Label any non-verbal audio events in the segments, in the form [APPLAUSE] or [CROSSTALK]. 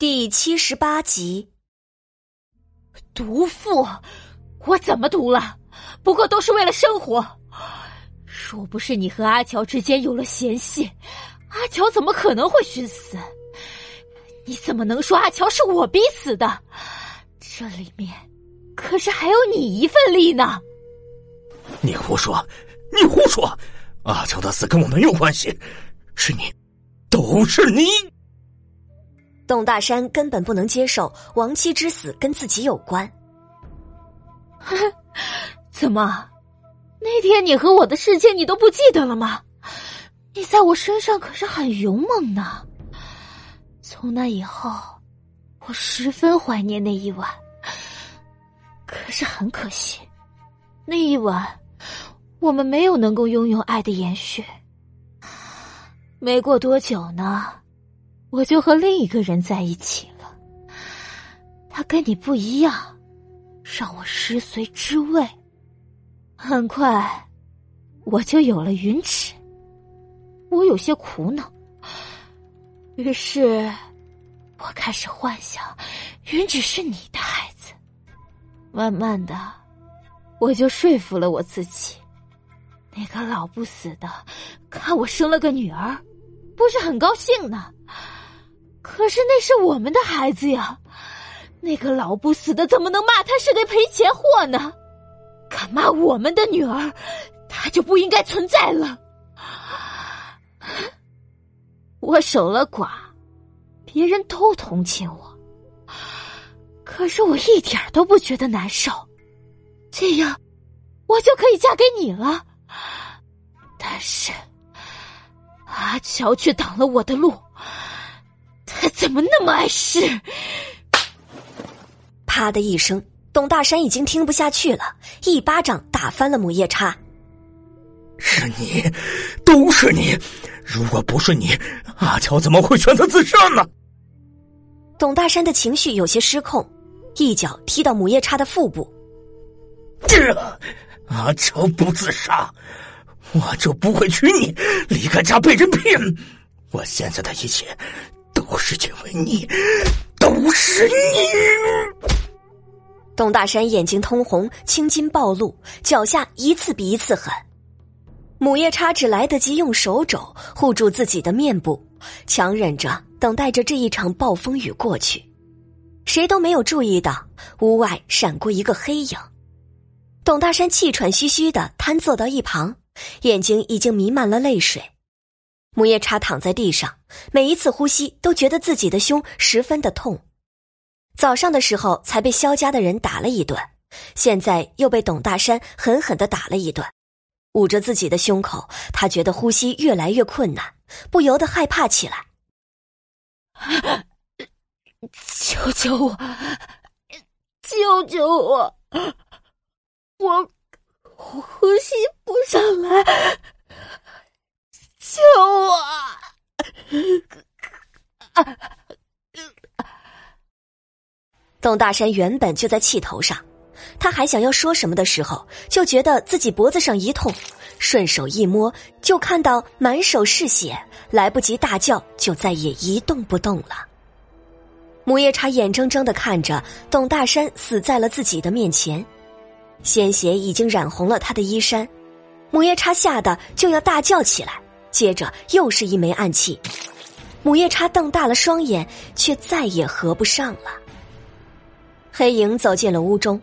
第七十八集，毒妇，我怎么毒了？不过都是为了生活。若不是你和阿乔之间有了嫌隙，阿乔怎么可能会寻死？你怎么能说阿乔是我逼死的？这里面可是还有你一份力呢！你胡说！你胡说！阿乔的死跟我没有关系，是你，都是你！董大山根本不能接受亡妻之死跟自己有关。[LAUGHS] 怎么，那天你和我的事情你都不记得了吗？你在我身上可是很勇猛呢。从那以后，我十分怀念那一晚。可是很可惜，那一晚我们没有能够拥有爱的延续。没过多久呢。我就和另一个人在一起了，他跟你不一样，让我食髓知味。很快，我就有了云尺。我有些苦恼，于是，我开始幻想云芷是你的孩子。慢慢的，我就说服了我自己。那个老不死的看我生了个女儿，不是很高兴呢。可是那是我们的孩子呀，那个老不死的怎么能骂他是个赔钱货呢？敢骂我们的女儿，他就不应该存在了。我守了寡，别人都同情我，可是我一点都不觉得难受，这样我就可以嫁给你了。但是阿乔却挡了我的路。他 [LAUGHS] 怎么那么碍事？啪的一声，董大山已经听不下去了，一巴掌打翻了母夜叉。是你，都是你！如果不是你，阿乔怎么会选择自杀呢？董大山的情绪有些失控，一脚踢到母夜叉的腹部。这阿乔不自杀，我就不会娶你，离开家被人骗。我现在的一切。都是因为你，都是你！董大山眼睛通红，青筋暴露，脚下一次比一次狠。母夜叉只来得及用手肘护住自己的面部，强忍着等待着这一场暴风雨过去。谁都没有注意到屋外闪过一个黑影。董大山气喘吁吁的瘫坐到一旁，眼睛已经弥漫了泪水。母夜叉躺在地上，每一次呼吸都觉得自己的胸十分的痛。早上的时候才被萧家的人打了一顿，现在又被董大山狠狠的打了一顿。捂着自己的胸口，他觉得呼吸越来越困难，不由得害怕起来。救救我！救救我！我呼吸不上来。救我！啊董大山原本就在气头上，他还想要说什么的时候，就觉得自己脖子上一痛，顺手一摸，就看到满手是血，来不及大叫，就再也一动不动了。母夜叉眼睁睁的看着董大山死在了自己的面前，鲜血已经染红了他的衣衫，母夜叉吓得就要大叫起来。接着又是一枚暗器，母夜叉瞪大了双眼，却再也合不上了。黑影走进了屋中，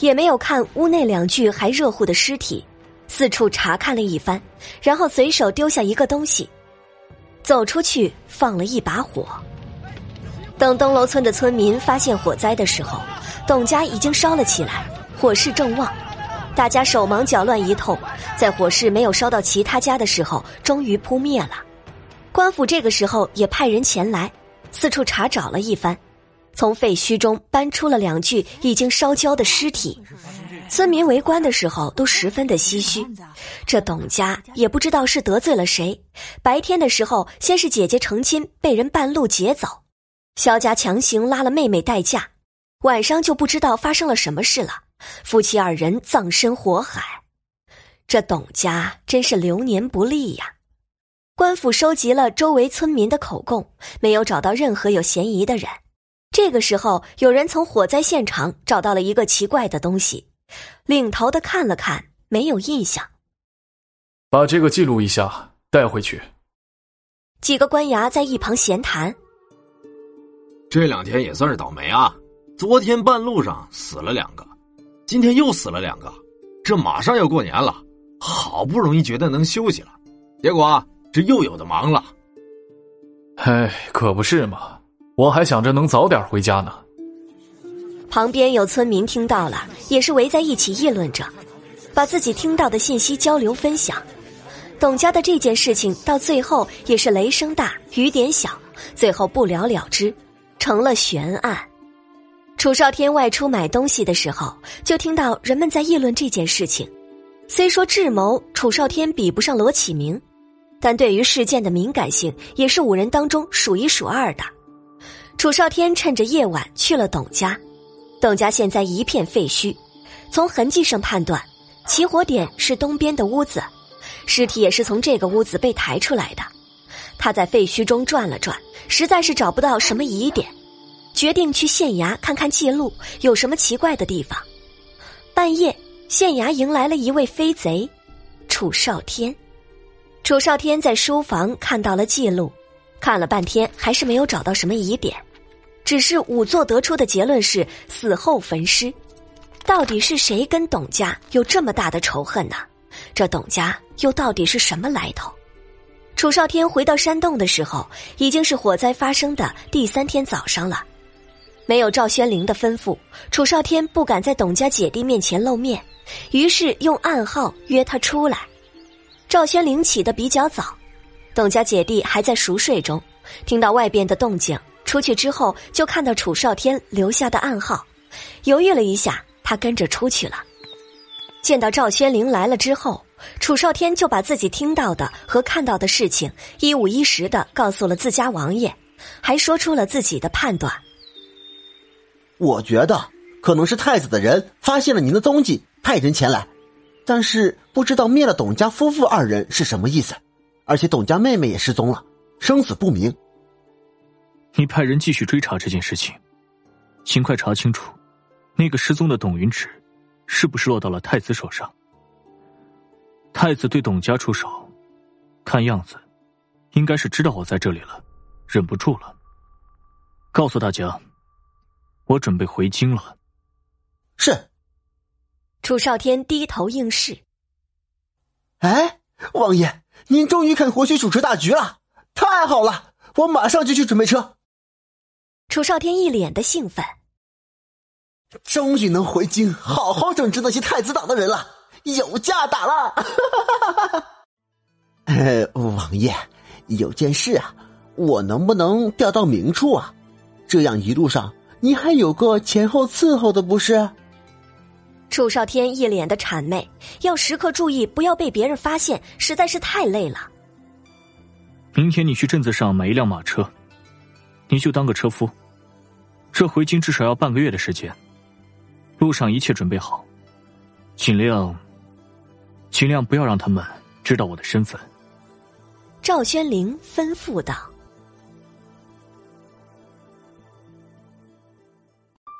也没有看屋内两具还热乎的尸体，四处查看了一番，然后随手丢下一个东西，走出去放了一把火。等东楼村的村民发现火灾的时候，董家已经烧了起来，火势正旺。大家手忙脚乱一通，在火势没有烧到其他家的时候，终于扑灭了。官府这个时候也派人前来，四处查找了一番，从废墟中搬出了两具已经烧焦的尸体。村民围观的时候都十分的唏嘘，这董家也不知道是得罪了谁。白天的时候，先是姐姐成亲被人半路劫走，萧家强行拉了妹妹代嫁，晚上就不知道发生了什么事了。夫妻二人葬身火海，这董家真是流年不利呀！官府收集了周围村民的口供，没有找到任何有嫌疑的人，这个时候，有人从火灾现场找到了一个奇怪的东西，领头的看了看，没有印象。把这个记录一下，带回去。几个官衙在一旁闲谈。这两天也算是倒霉啊！昨天半路上死了两个，今天又死了两个，这马上要过年了，好不容易觉得能休息了，结果这又有的忙了。哎，可不是嘛！我还想着能早点回家呢。旁边有村民听到了，也是围在一起议论着，把自己听到的信息交流分享。董家的这件事情到最后也是雷声大雨点小，最后不了了之，成了悬案。楚少天外出买东西的时候，就听到人们在议论这件事情。虽说智谋楚少天比不上罗启明，但对于事件的敏感性也是五人当中数一数二的。楚少天趁着夜晚去了董家，董家现在一片废墟，从痕迹上判断，起火点是东边的屋子。尸体也是从这个屋子被抬出来的。他在废墟中转了转，实在是找不到什么疑点，决定去县衙看看记录有什么奇怪的地方。半夜，县衙迎来了一位飞贼，楚少天。楚少天在书房看到了记录，看了半天还是没有找到什么疑点，只是仵作得出的结论是死后焚尸。到底是谁跟董家有这么大的仇恨呢？这董家又到底是什么来头？楚少天回到山洞的时候，已经是火灾发生的第三天早上了。没有赵宣灵的吩咐，楚少天不敢在董家姐弟面前露面，于是用暗号约他出来。赵宣灵起得比较早，董家姐弟还在熟睡中，听到外边的动静，出去之后就看到楚少天留下的暗号，犹豫了一下，他跟着出去了。见到赵宣灵来了之后，楚少天就把自己听到的和看到的事情一五一十的告诉了自家王爷，还说出了自己的判断。我觉得可能是太子的人发现了您的踪迹，派人前来，但是不知道灭了董家夫妇二人是什么意思，而且董家妹妹也失踪了，生死不明。你派人继续追查这件事情，尽快查清楚那个失踪的董云芷。是不是落到了太子手上？太子对董家出手，看样子应该是知道我在这里了，忍不住了。告诉大家，我准备回京了。是。楚少天低头应是。哎，王爷，您终于肯回去主持大局了，太好了！我马上就去准备车。楚少天一脸的兴奋。终于能回京好好整治那些太子党的人了，有架打了！呃，[LAUGHS] 王爷，有件事啊，我能不能调到明处啊？这样一路上你还有个前后伺候的，不是？楚少天一脸的谄媚，要时刻注意不要被别人发现，实在是太累了。明天你去镇子上买一辆马车，你就当个车夫。这回京至少要半个月的时间。路上一切准备好，尽量，尽量不要让他们知道我的身份。赵宣灵吩咐道：“